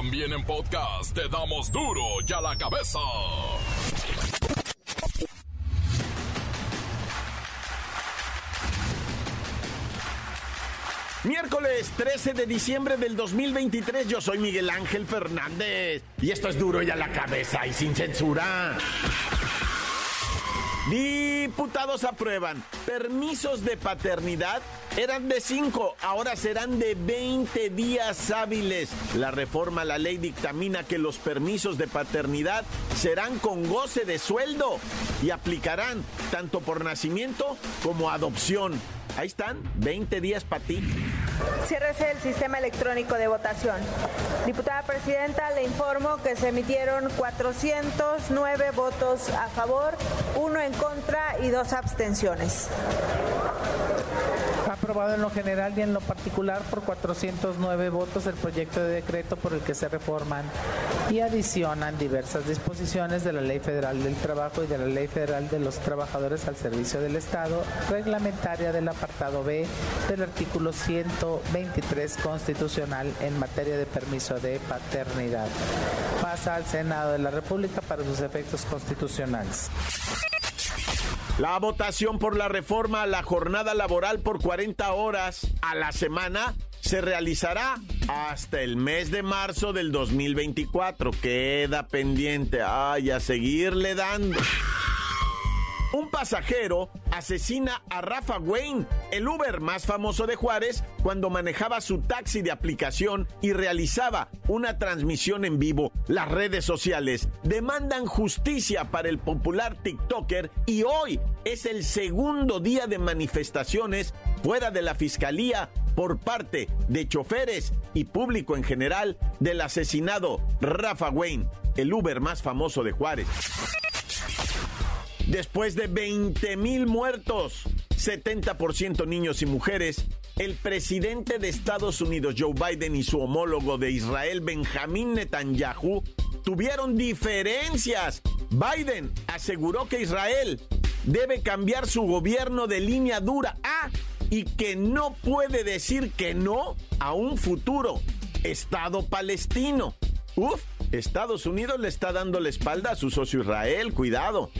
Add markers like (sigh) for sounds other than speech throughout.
También en podcast te damos duro y a la cabeza. Miércoles 13 de diciembre del 2023, yo soy Miguel Ángel Fernández y esto es duro y a la cabeza y sin censura. Diputados aprueban permisos de paternidad. Eran de 5, ahora serán de 20 días hábiles. La reforma a la ley dictamina que los permisos de paternidad serán con goce de sueldo y aplicarán tanto por nacimiento como adopción. Ahí están, 20 días para ti. Ciérrese el sistema electrónico de votación. Diputada Presidenta, le informo que se emitieron 409 votos a favor, uno en contra y dos abstenciones. Aprobado en lo general y en lo particular por 409 votos el proyecto de decreto por el que se reforman y adicionan diversas disposiciones de la Ley Federal del Trabajo y de la Ley Federal de los Trabajadores al Servicio del Estado, reglamentaria del apartado B del artículo 123 constitucional en materia de permiso de paternidad. Pasa al Senado de la República para sus efectos constitucionales. La votación por la reforma a la jornada laboral por 40 horas a la semana se realizará hasta el mes de marzo del 2024. Queda pendiente. Ay, a seguirle dando. Un pasajero asesina a Rafa Wayne, el Uber más famoso de Juárez, cuando manejaba su taxi de aplicación y realizaba una transmisión en vivo. Las redes sociales demandan justicia para el popular TikToker y hoy es el segundo día de manifestaciones fuera de la fiscalía por parte de choferes y público en general del asesinado Rafa Wayne, el Uber más famoso de Juárez. Después de 20 mil muertos, 70% niños y mujeres, el presidente de Estados Unidos, Joe Biden, y su homólogo de Israel, Benjamín Netanyahu, tuvieron diferencias. Biden aseguró que Israel debe cambiar su gobierno de línea dura ah, y que no puede decir que no a un futuro Estado palestino. Uf, Estados Unidos le está dando la espalda a su socio Israel, cuidado.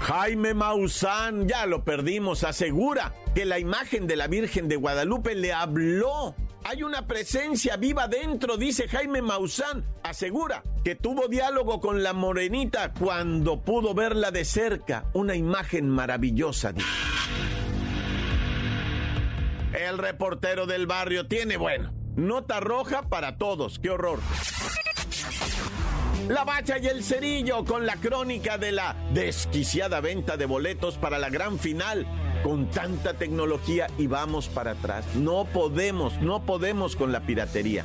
Jaime Maussan, ya lo perdimos, asegura que la imagen de la Virgen de Guadalupe le habló. Hay una presencia viva dentro, dice Jaime Maussan. Asegura que tuvo diálogo con la morenita cuando pudo verla de cerca. Una imagen maravillosa. El reportero del barrio tiene, bueno, nota roja para todos. ¡Qué horror! La Bacha y el Cerillo con la crónica de la desquiciada venta de boletos para la gran final. Con tanta tecnología y vamos para atrás. No podemos, no podemos con la piratería.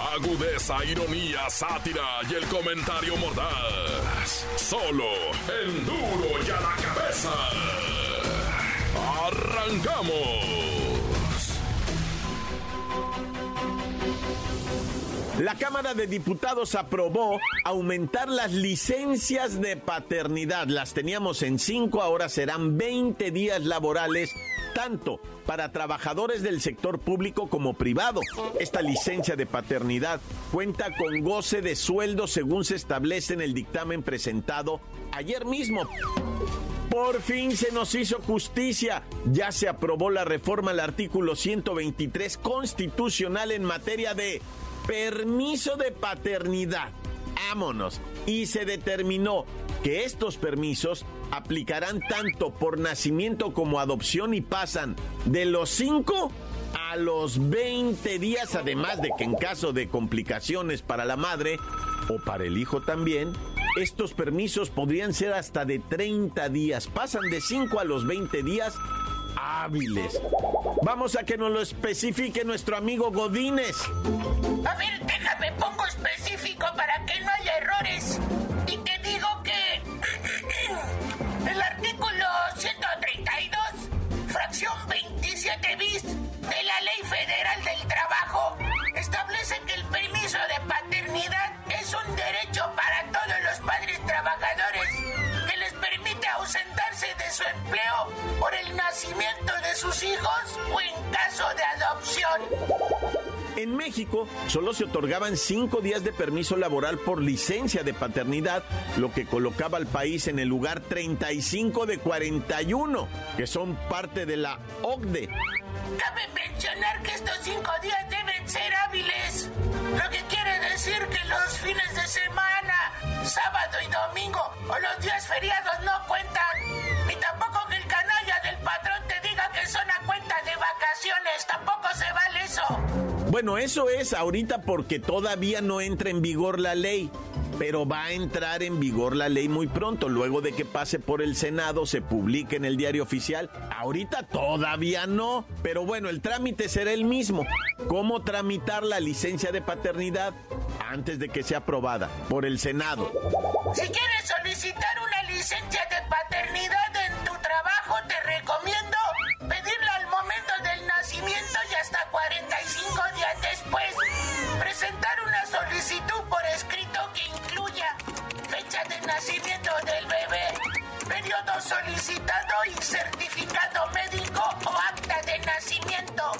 Agudeza, ironía, sátira y el comentario mordaz. Solo el duro y a la cabeza. ¡Arrancamos! La Cámara de Diputados aprobó aumentar las licencias de paternidad. Las teníamos en 5, ahora serán 20 días laborales, tanto para trabajadores del sector público como privado. Esta licencia de paternidad cuenta con goce de sueldo según se establece en el dictamen presentado ayer mismo. Por fin se nos hizo justicia. Ya se aprobó la reforma al artículo 123 constitucional en materia de permiso de paternidad. Vámonos. Y se determinó que estos permisos aplicarán tanto por nacimiento como adopción y pasan de los 5 a los 20 días, además de que en caso de complicaciones para la madre o para el hijo también, estos permisos podrían ser hasta de 30 días. Pasan de 5 a los 20 días hábiles. Vamos a que nos lo especifique nuestro amigo Godínez. A ver, déjame, pongo específico para que no haya errores. Y te digo que (clears throat) el artículo 132, fracción 27 bis de la Ley Federal del Trabajo establece que el permiso de paternidad es un derecho para todos los padres trabajadores que les permite ausentarse de su empleo por el nacimiento de sus hijos o en caso de adopción. En México solo se otorgaban cinco días de permiso laboral por licencia de paternidad, lo que colocaba al país en el lugar 35 de 41, que son parte de la OCDE. Cabe mencionar que estos cinco días deben ser hábiles, lo que quiere decir que los fines de semana, sábado y domingo o los días feriados no cuentan. Ni tampoco que el canalla del patrón te diga que son a cuenta de vacaciones, tampoco se vale eso. Bueno, eso es ahorita porque todavía no entra en vigor la ley, pero va a entrar en vigor la ley muy pronto, luego de que pase por el Senado, se publique en el diario oficial. Ahorita todavía no, pero bueno, el trámite será el mismo. ¿Cómo tramitar la licencia de paternidad antes de que sea aprobada por el Senado? Si quieres solicitar una licencia de paternidad en tu trabajo, te recomiendo pedirla al momento del nacimiento Presentar una solicitud por escrito que incluya fecha de nacimiento del bebé, periodo solicitado y certificado médico o acta de nacimiento.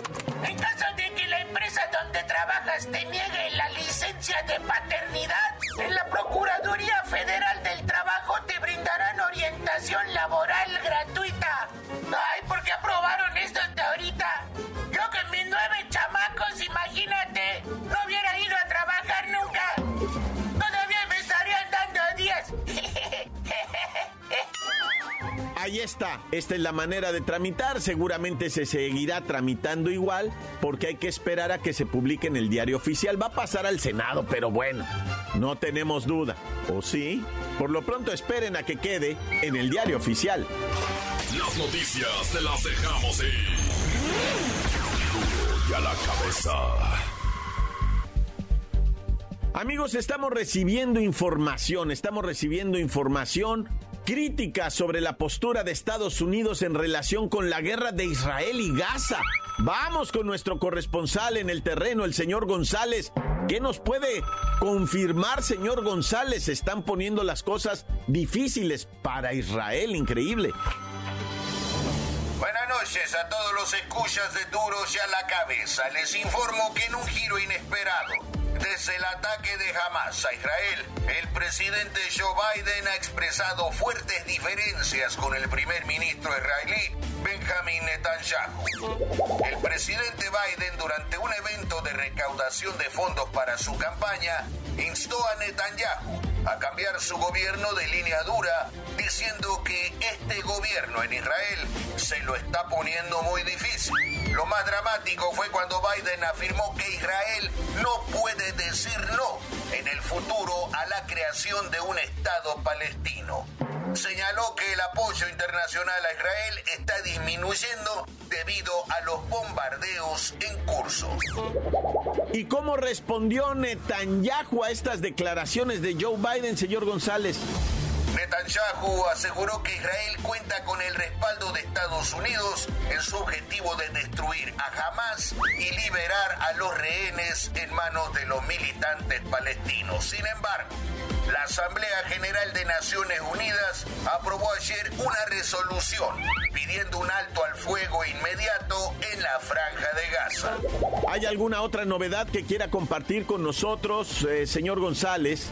En caso de que la empresa donde trabajas te niegue la licencia de paternidad, en la Procuraduría Federal del Trabajo te brindarán orientación laboral gratuita. Ay, ¿por qué aprobaron esto hasta ahorita? Yo que mis nueve chamacos, imagínate, no hubiera Ahí está, esta es la manera de tramitar, seguramente se seguirá tramitando igual porque hay que esperar a que se publique en el diario oficial. Va a pasar al Senado, pero bueno, no tenemos duda. ¿O sí? Por lo pronto esperen a que quede en el diario oficial. Las noticias te las dejamos ir. Y a la cabeza. Amigos, estamos recibiendo información, estamos recibiendo información crítica sobre la postura de Estados Unidos en relación con la guerra de Israel y Gaza. Vamos con nuestro corresponsal en el terreno, el señor González. ¿Qué nos puede confirmar, señor González? Están poniendo las cosas difíciles para Israel, increíble. Buenas noches a todos los escuchas de Duros y a la cabeza. Les informo que en un giro inesperado, desde el ataque de Hamas a Israel, el presidente Joe Biden ha expresado fuertes diferencias con el primer ministro israelí, Benjamin Netanyahu. El presidente Biden, durante un evento de recaudación de fondos para su campaña, instó a Netanyahu a cambiar su gobierno de línea dura, diciendo que este gobierno en Israel se lo está poniendo muy difícil. Lo más dramático fue cuando Biden afirmó que Israel no puede decir no en el futuro a la creación de un Estado palestino. Señaló que el apoyo internacional a Israel está disminuyendo debido a los bombardeos en curso. ¿Y cómo respondió Netanyahu a estas declaraciones de Joe Biden, señor González? Netanyahu aseguró que Israel cuenta con el respaldo de Estados Unidos en su objetivo de destruir a Hamas y liberar a los rehenes en manos de los militantes palestinos. Sin embargo, la Asamblea General de Naciones Unidas aprobó ayer una resolución pidiendo un alto al fuego inmediato en la franja de Gaza. ¿Hay alguna otra novedad que quiera compartir con nosotros, eh, señor González?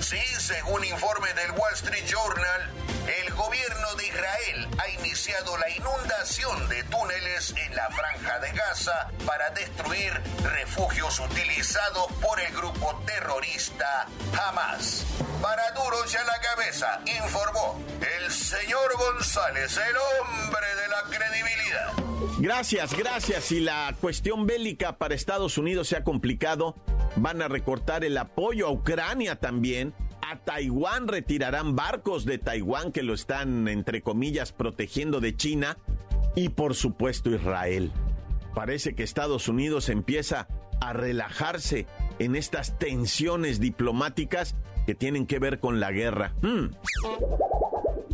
Sí, según informe del Wall Street Journal, el gobierno de Israel ha iniciado la inundación de túneles en la franja de Gaza para destruir refugios utilizados por el grupo terrorista Hamas. Para duros ya la cabeza, informó el señor González, el hombre de la credibilidad. Gracias, gracias. Si la cuestión bélica para Estados Unidos se ha complicado, van a recortar el apoyo a Ucrania también. A Taiwán retirarán barcos de Taiwán que lo están, entre comillas, protegiendo de China. y por supuesto Israel. Parece que Estados Unidos empieza a relajarse en estas tensiones diplomáticas que tienen que ver con la guerra. Hmm.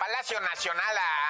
Palacio Nacional, a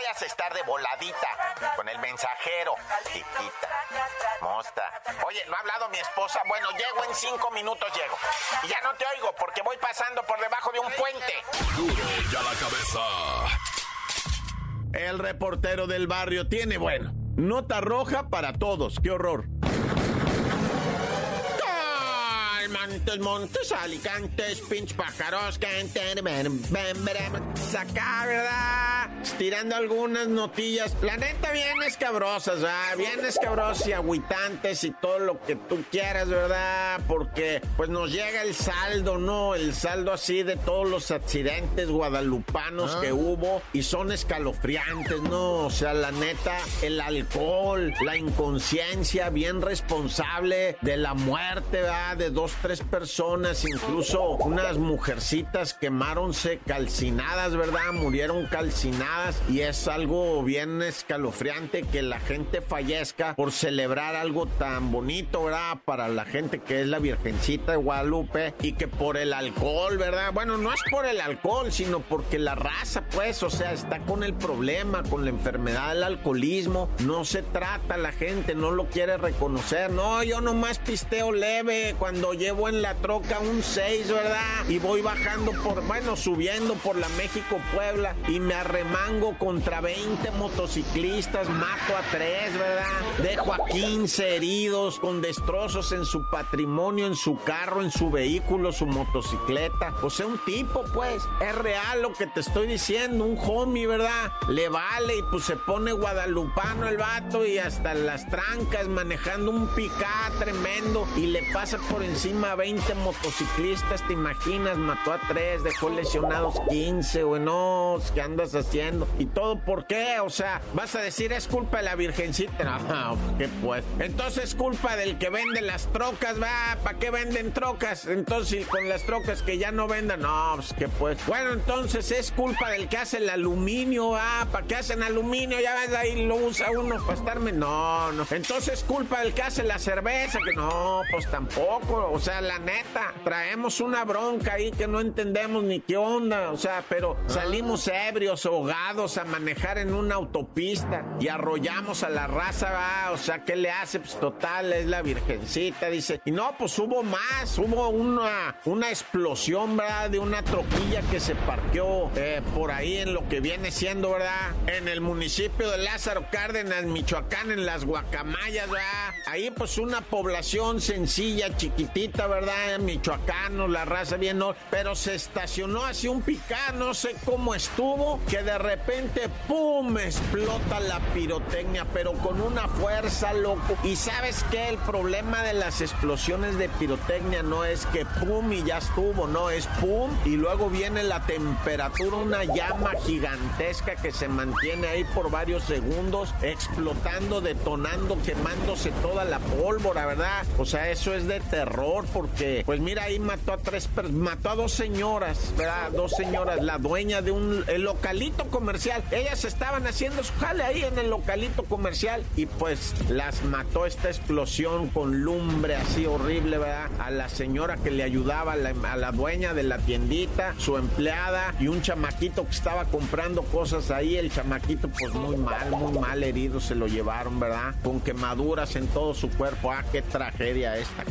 a estar de voladita con el mensajero, chiquita. Mosta. Oye, ¿no ha hablado mi esposa? Bueno, llego en cinco minutos, llego. Y ya no te oigo porque voy pasando por debajo de un puente. Duro y a la cabeza. El reportero del barrio tiene, bueno, nota roja para todos. ¡Qué horror! Montes, montes, alicantes, pinch pájaros, canten, ven, ven, Acá, ¿verdad? Tirando algunas notillas. La neta, bien escabrosas, ¿verdad? Bien escabrosas y agüitantes y todo lo que tú quieras, ¿verdad? Porque, pues nos llega el saldo, ¿no? El saldo así de todos los accidentes guadalupanos que hubo y son escalofriantes, ¿no? O sea, la neta, el alcohol, la inconsciencia bien responsable de la muerte, ¿verdad? De dos, tres personas, incluso unas mujercitas quemaronse calcinadas, ¿verdad? Murieron calcinadas y es algo bien escalofriante que la gente fallezca por celebrar algo tan bonito, ¿verdad? Para la gente que es la Virgencita de Guadalupe y que por el alcohol, ¿verdad? Bueno, no es por el alcohol, sino porque la raza, pues, o sea, está con el problema, con la enfermedad del alcoholismo. No se trata la gente, no lo quiere reconocer. No, yo nomás pisteo leve cuando llevo en la troca un 6, ¿verdad? Y voy bajando por, bueno, subiendo por la México-Puebla y me arremango contra 20 motociclistas, mato a 3, ¿verdad? Dejo a 15 heridos con destrozos en su patrimonio, en su carro, en su vehículo, su motocicleta. O sea, un tipo, pues, es real lo que te estoy diciendo, un homie, ¿verdad? Le vale y pues se pone guadalupano el vato y hasta las trancas manejando un picá tremendo y le pasa por encima a 20 motociclistas, ¿te imaginas? Mató a 3, dejó lesionados 15, güey, no, ¿qué andas haciendo? ¿Y todo por qué? O sea, vas a decir es culpa de la Virgencita. (laughs) No, ¿qué pues? Entonces es culpa del que vende las trocas, va, ¿para qué venden trocas? Entonces con las trocas que ya no vendan, no, pues qué pues. Bueno, entonces es culpa del que hace el aluminio, va, ¿para qué hacen aluminio? Ya ves, ahí lo usa uno para estarme. No, no. Entonces es culpa del que hace la cerveza, que no, pues tampoco. O sea, la neta, traemos una bronca ahí que no entendemos ni qué onda. O sea, pero salimos ebrios, ahogados a manejar en una autopista y arrollamos a la raza. O sea, ¿qué le hace? Pues total, es la virgencita, dice. Y no, pues hubo más, hubo una, una explosión, ¿verdad? De una troquilla que se parqueó eh, por ahí en lo que viene siendo, ¿verdad? En el municipio de Lázaro Cárdenas, Michoacán, en las Guacamayas, ¿verdad? Ahí pues una población sencilla, chiquitita, ¿verdad? Michoacano, la raza bien, no, pero se estacionó así un picá, no sé cómo estuvo, que de repente, ¡pum! explota la pirotecnia, pero con una fuerza, loco. Y sabes qué? El problema de las explosiones de pirotecnia no es que pum y ya estuvo, no, es pum y luego viene la temperatura, una llama gigantesca que se mantiene ahí por varios segundos, explotando, detonando, quemándose toda la pólvora, ¿verdad? O sea, eso es de terror porque, pues mira, ahí mató a tres, mató a dos señoras, ¿verdad? Dos señoras, la dueña de un localito comercial. Ellas estaban haciendo su jale ahí en el localito comercial y pues las mató esta explosión con lumbre así horrible, ¿verdad? A la señora que le ayudaba, a la, a la dueña de la tiendita, su empleada y un chamaquito que estaba comprando cosas ahí. El chamaquito, pues muy mal, muy mal herido, se lo llevaron, ¿verdad? Con quemaduras en todo su cuerpo. Ah, qué tragedia esta.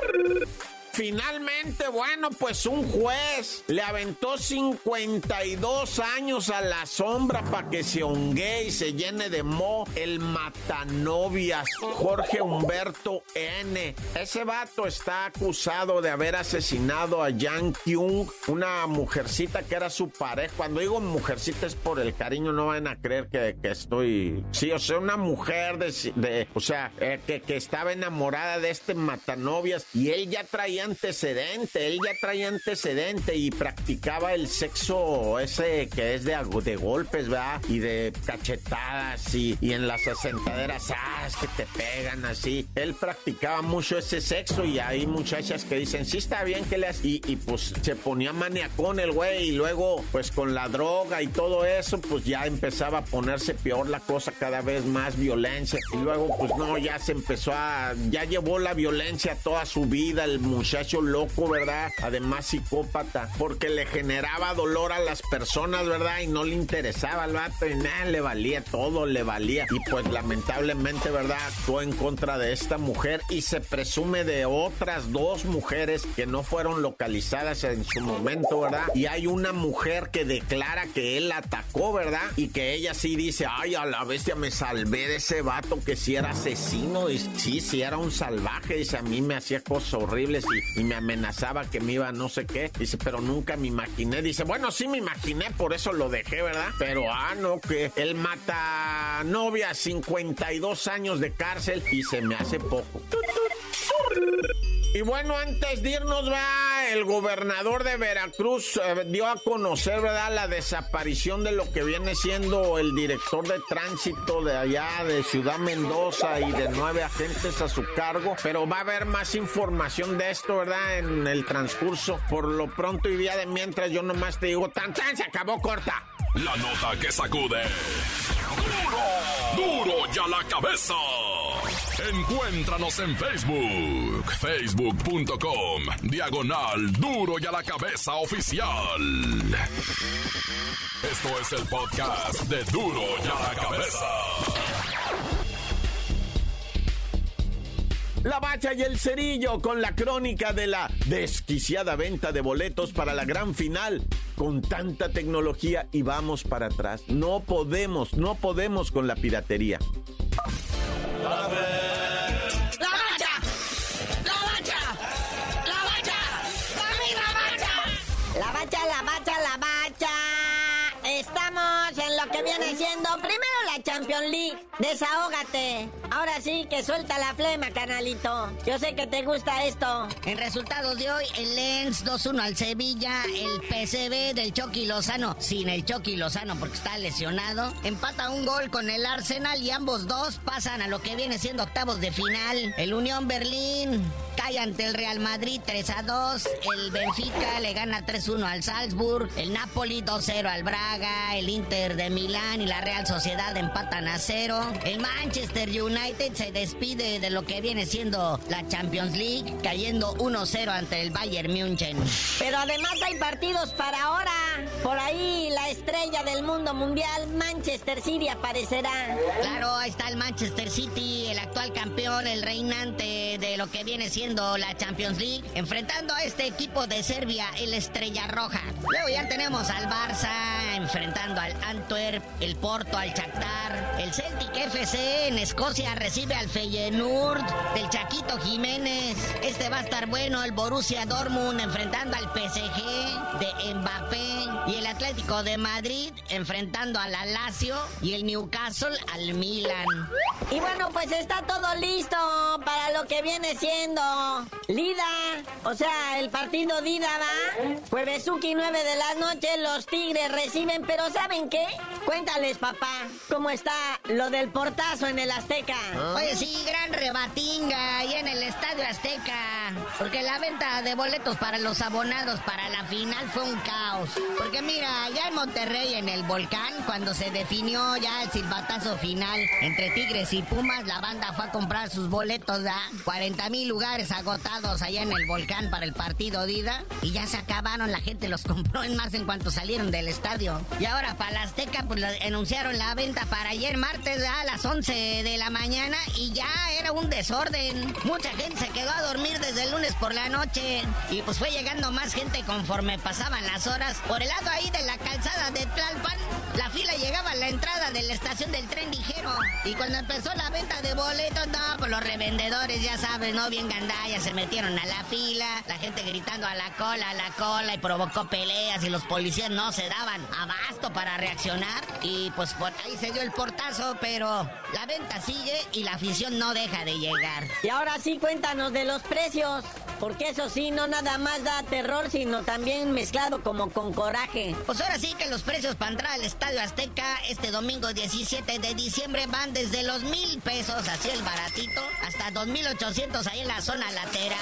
Brrrr! Finalmente, bueno, pues un juez le aventó 52 años a la sombra para que se hongue y se llene de mo el matanovias Jorge Humberto N. Ese vato está acusado de haber asesinado a Yang Kyung, una mujercita que era su pareja. Cuando digo mujercita es por el cariño, no van a creer que, estoy... Sí, o sea, una mujer de... o sea, eh, que, que estaba enamorada de este matanovias y él ya traía antecedente, él ya traía antecedente y practicaba el sexo ese que es de, de golpes, ¿verdad? Y de cachetadas y, y en las asentaderas, ah, es que te pegan así. Él practicaba mucho ese sexo y hay muchachas que dicen, sí está bien que le y, y pues se ponía maniacón el güey y luego pues con la droga y todo eso pues ya empezaba a ponerse peor la cosa, cada vez más violencia y luego pues no, ya se empezó a, ya llevó la violencia toda su vida el muchacho muchacho loco, ¿verdad? Además psicópata, porque le generaba dolor a las personas, ¿verdad? Y no le interesaba al vato y nada, le valía todo, le valía. Y pues lamentablemente, ¿verdad? Actuó en contra de esta mujer y se presume de otras dos mujeres que no fueron localizadas en su momento, ¿verdad? Y hay una mujer que declara que él atacó, ¿verdad? Y que ella sí dice, ay, a la bestia me salvé de ese vato que sí era asesino, y sí, sí era un salvaje, dice, a mí me hacía cosas horribles y y me amenazaba que me iba no sé qué. Dice, pero nunca me imaginé. Dice, bueno, sí me imaginé, por eso lo dejé, ¿verdad? Pero, ah, no, que él mata novia, 52 años de cárcel y se me hace poco. Y bueno, antes de irnos, va, el gobernador de Veracruz eh, dio a conocer, ¿verdad?, la desaparición de lo que viene siendo el director de tránsito de allá de Ciudad Mendoza y de nueve agentes a su cargo. Pero va a haber más información de esto, ¿verdad?, en el transcurso. Por lo pronto y día de mientras, yo nomás te digo, tan tan, se acabó corta. La nota que sacude. ¡Duro! ¡Duro ya la cabeza! Encuéntranos en Facebook, facebook.com, diagonal duro y a la cabeza oficial. Esto es el podcast de duro y a la cabeza. La Bacha y el Cerillo con la crónica de la desquiciada venta de boletos para la gran final. Con tanta tecnología y vamos para atrás. No podemos, no podemos con la piratería. viene Champions League. Desahógate. Ahora sí que suelta la flema, canalito. Yo sé que te gusta esto. En resultados de hoy, el Lens 2-1 al Sevilla, el PCB del Chucky Lozano, sin el Chucky Lozano porque está lesionado, empata un gol con el Arsenal y ambos dos pasan a lo que viene siendo octavos de final. El Unión Berlín cae ante el Real Madrid 3 a 2. El Benfica le gana 3-1 al Salzburg. El Napoli 2-0 al Braga. El Inter de Milán y la Real Sociedad empatan a 0. El Manchester United se despide de lo que viene siendo la Champions League, cayendo 1-0 ante el Bayern München. Pero además hay partidos para ahora. Por ahí la estrella del mundo mundial, Manchester City, aparecerá. Claro, ahí está el Manchester City, el actual campeón, el reinante de lo que viene siendo la Champions League, enfrentando a este equipo de Serbia, el Estrella Roja. Luego ya tenemos al Barça enfrentando al Antwerp, el Porto al Shakhtar, el Celtic FC en Escocia recibe al Feyenoord del Chaquito Jiménez. Este va a estar bueno, el Borussia Dortmund enfrentando al PSG de Mbappé y el Atlético de Madrid enfrentando al Lazio y el Newcastle al Milan. Y bueno, pues está todo listo para lo que viene siendo. Lida. O sea, el partido Dida va. Juevesuki 9 de la noche, los Tigres reciben, pero ¿saben qué? Cuéntales, papá, cómo está lo del portazo en el Azteca. Oye, sí, gran rebatinga ahí en el Estadio Azteca. Porque la venta de boletos para los abonados para la final fue un caos. Porque mira, allá en Monterrey, en el volcán, cuando se definió ya el silbatazo final entre Tigres y Pumas, la banda fue a comprar sus boletos a 40 mil lugares agotados allá en el volcán para el partido Dida. Y ya se acabaron, la gente los compró en más en cuanto salieron del estadio. Y ahora para la Azteca, pues anunciaron la venta para ayer martes a las 11 de la mañana y ya era un desorden. Mucha gente se quedó a dormir desde el lunes por la noche y pues fue llegando más gente conforme pasaban las horas. Por el lado ahí de la calzada de Tlalpan, la fila llegaba a la entrada de la estación del tren ligero. Y cuando empezó la venta de boletos, no, pues los revendedores, ya sabes, no bien se metieron a la fila, la gente gritando a la cola, a la cola y provocó peleas y los policías no se daban abasto para reaccionar. Y pues por ahí se dio el portazo, pero la venta sigue y la afición no deja de llegar. Y ahora sí, cuéntanos de los precios. Porque eso sí, no nada más da terror, sino también mezclado como con coraje. Pues ahora sí que los precios para entrar al Estadio Azteca este domingo 17 de diciembre van desde los mil pesos, así el baratito, hasta 2.800 ahí en la zona lateral.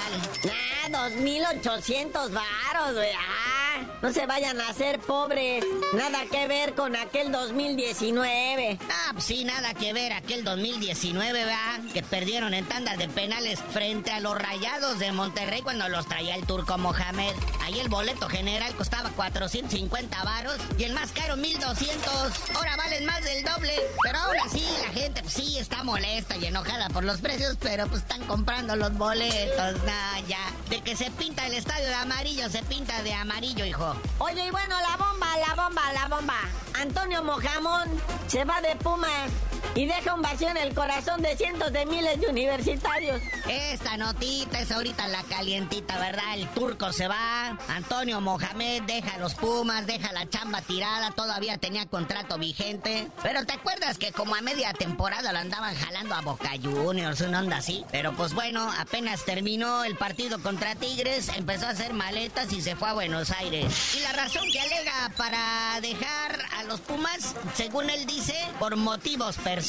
Ah, 2.800 varos, güey. Ah, no se vayan a hacer pobres. Nada que ver con aquel 2019. Ah, pues sí, nada que ver aquel 2019, ¿verdad? Que perdieron en tandas de penales frente a los rayados de Monterrey cuando los traía el turco Mohamed. Ahí el boleto general costaba 450 varos y el más caro 1200. Ahora valen más del doble. Pero ahora sí, la gente pues, sí está molesta y enojada por los precios, pero pues están comprando los boletos. Nah, ya. De que se pinta el estadio de amarillo, se pinta de amarillo, hijo. Oye, y bueno, la bomba, la bomba, la bomba. Antonio Mojamón se va de Pumas y deja un vacío en el corazón de cientos de miles de universitarios. Esta notita es ahorita la calientita, ¿verdad? El turco se va, Antonio Mohamed deja los Pumas, deja la chamba tirada, todavía tenía contrato vigente. Pero ¿te acuerdas que como a media temporada lo andaban jalando a Boca Juniors, una onda así? Pero pues bueno, apenas terminó el partido contra Tigres, empezó a hacer maletas y se fue a Buenos Aires. Y la razón que alega para dejar a los Pumas, según él dice, por motivos personales.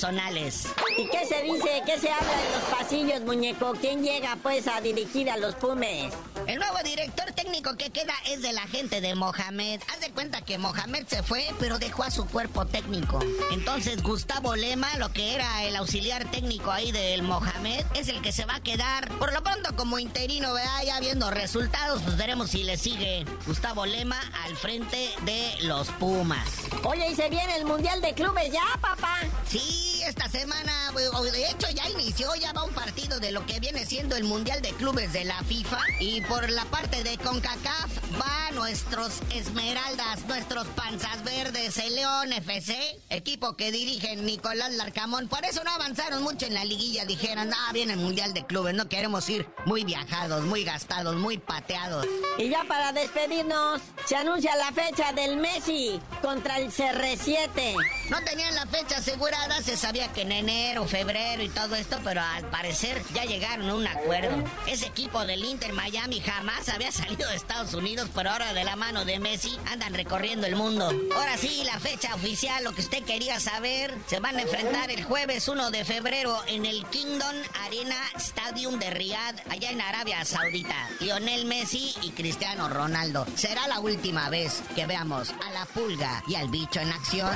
¿Y qué se dice? ¿Qué se habla en los pasillos, muñeco? ¿Quién llega pues a dirigir a los Pumes? El nuevo director técnico que queda es de la gente de Mohamed. Haz de cuenta que Mohamed se fue, pero dejó a su cuerpo técnico. Entonces Gustavo Lema, lo que era el auxiliar técnico ahí del Mohamed, es el que se va a quedar por lo pronto como interino, ¿verdad? Ya viendo resultados, pues veremos si le sigue Gustavo Lema al frente de los Pumas. Oye, ¿y se viene el Mundial de Clubes ya, papá? Sí, esta semana, de hecho ya inició, ya va un partido de lo que viene siendo el Mundial de Clubes de la FIFA. Y por la parte de CONCACAF va nuestros Esmeraldas, nuestros Panzas Verdes, el León FC, equipo que dirigen Nicolás Larcamón. Por eso no avanzaron mucho en la liguilla, dijeron, ah, viene el Mundial de Clubes, no queremos ir muy viajados, muy gastados, muy pateados. Y ya para despedirnos, se anuncia la fecha del Messi contra el CR7. No tenían la fecha asegurada, se sabía que en enero, febrero y todo esto, pero al parecer ya llegaron a un acuerdo. Ese equipo del Inter Miami jamás había salido de Estados Unidos, pero ahora de la mano de Messi andan recorriendo el mundo. Ahora sí, la fecha oficial, lo que usted quería saber, se van a enfrentar el jueves 1 de febrero en el Kingdom Arena Stadium de Riyadh, allá en Arabia Saudita. Lionel Messi y Cristiano Ronaldo. Será la última vez que veamos a la pulga y al bicho en acción.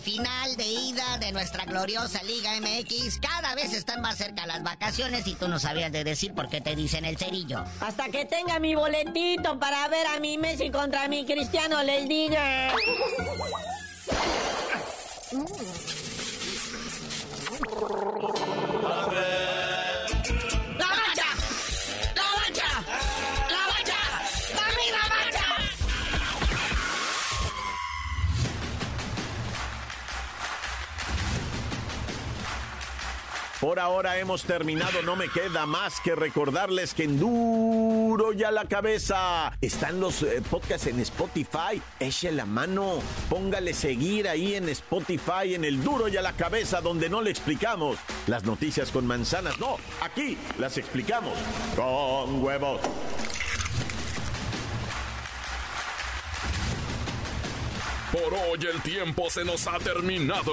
final de ida de nuestra gloriosa Liga MX. Cada vez están más cerca las vacaciones y tú no sabías de decir por qué te dicen el cerillo. Hasta que tenga mi boletito para ver a mi Messi contra mi Cristiano, les diga. (laughs) Por ahora hemos terminado, no me queda más que recordarles que en duro ya la cabeza están los eh, podcasts en Spotify. Eche la mano, póngale seguir ahí en Spotify, en el duro ya la cabeza, donde no le explicamos las noticias con manzanas. No, aquí las explicamos con huevos. Por hoy el tiempo se nos ha terminado.